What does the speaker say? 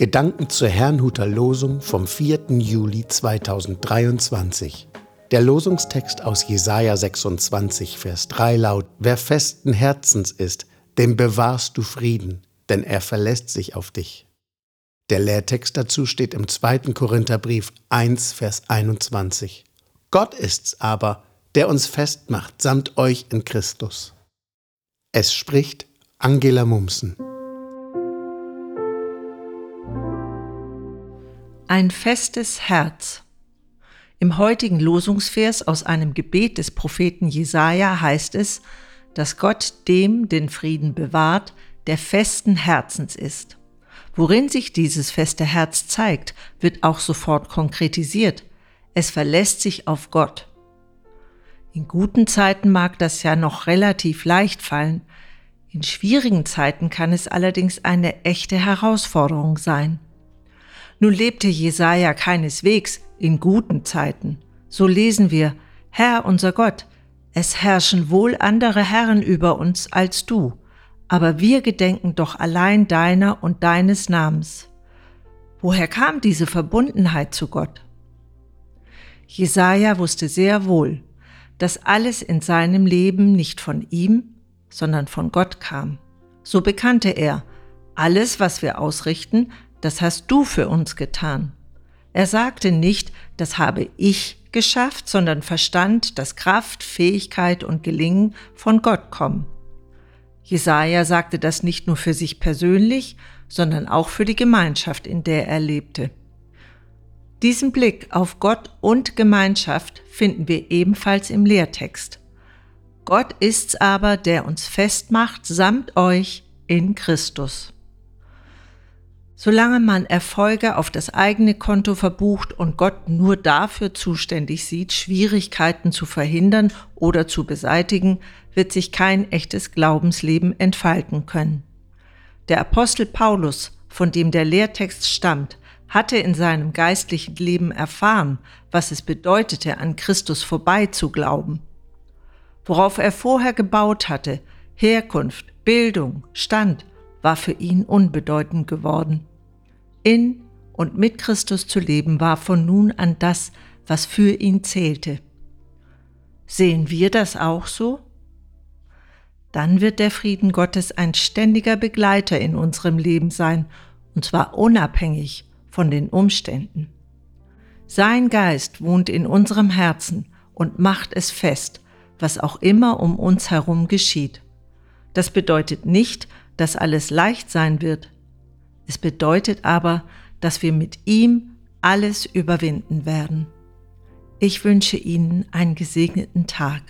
Gedanken zur Herrnhuter Losung vom 4. Juli 2023. Der Losungstext aus Jesaja 26, Vers 3 laut: Wer festen Herzens ist, dem bewahrst du Frieden, denn er verlässt sich auf dich. Der Lehrtext dazu steht im 2. Korintherbrief 1, Vers 21. Gott ist's aber, der uns festmacht samt euch in Christus. Es spricht Angela Mumsen. Ein festes Herz. Im heutigen Losungsvers aus einem Gebet des Propheten Jesaja heißt es, dass Gott dem den Frieden bewahrt, der festen Herzens ist. Worin sich dieses feste Herz zeigt, wird auch sofort konkretisiert. Es verlässt sich auf Gott. In guten Zeiten mag das ja noch relativ leicht fallen, in schwierigen Zeiten kann es allerdings eine echte Herausforderung sein. Nun lebte Jesaja keineswegs in guten Zeiten. So lesen wir, Herr unser Gott, es herrschen wohl andere Herren über uns als du, aber wir gedenken doch allein deiner und deines Namens. Woher kam diese Verbundenheit zu Gott? Jesaja wusste sehr wohl, dass alles in seinem Leben nicht von ihm, sondern von Gott kam. So bekannte er, alles, was wir ausrichten, das hast du für uns getan. Er sagte nicht, das habe ich geschafft, sondern verstand, dass Kraft, Fähigkeit und Gelingen von Gott kommen. Jesaja sagte das nicht nur für sich persönlich, sondern auch für die Gemeinschaft, in der er lebte. Diesen Blick auf Gott und Gemeinschaft finden wir ebenfalls im Lehrtext. Gott ist's aber, der uns festmacht samt euch in Christus. Solange man Erfolge auf das eigene Konto verbucht und Gott nur dafür zuständig sieht, Schwierigkeiten zu verhindern oder zu beseitigen, wird sich kein echtes Glaubensleben entfalten können. Der Apostel Paulus, von dem der Lehrtext stammt, hatte in seinem geistlichen Leben erfahren, was es bedeutete, an Christus vorbei zu glauben. Worauf er vorher gebaut hatte, Herkunft, Bildung, Stand, war für ihn unbedeutend geworden. In und mit Christus zu leben war von nun an das, was für ihn zählte. Sehen wir das auch so? Dann wird der Frieden Gottes ein ständiger Begleiter in unserem Leben sein, und zwar unabhängig von den Umständen. Sein Geist wohnt in unserem Herzen und macht es fest, was auch immer um uns herum geschieht. Das bedeutet nicht, dass alles leicht sein wird, es bedeutet aber, dass wir mit ihm alles überwinden werden. Ich wünsche Ihnen einen gesegneten Tag.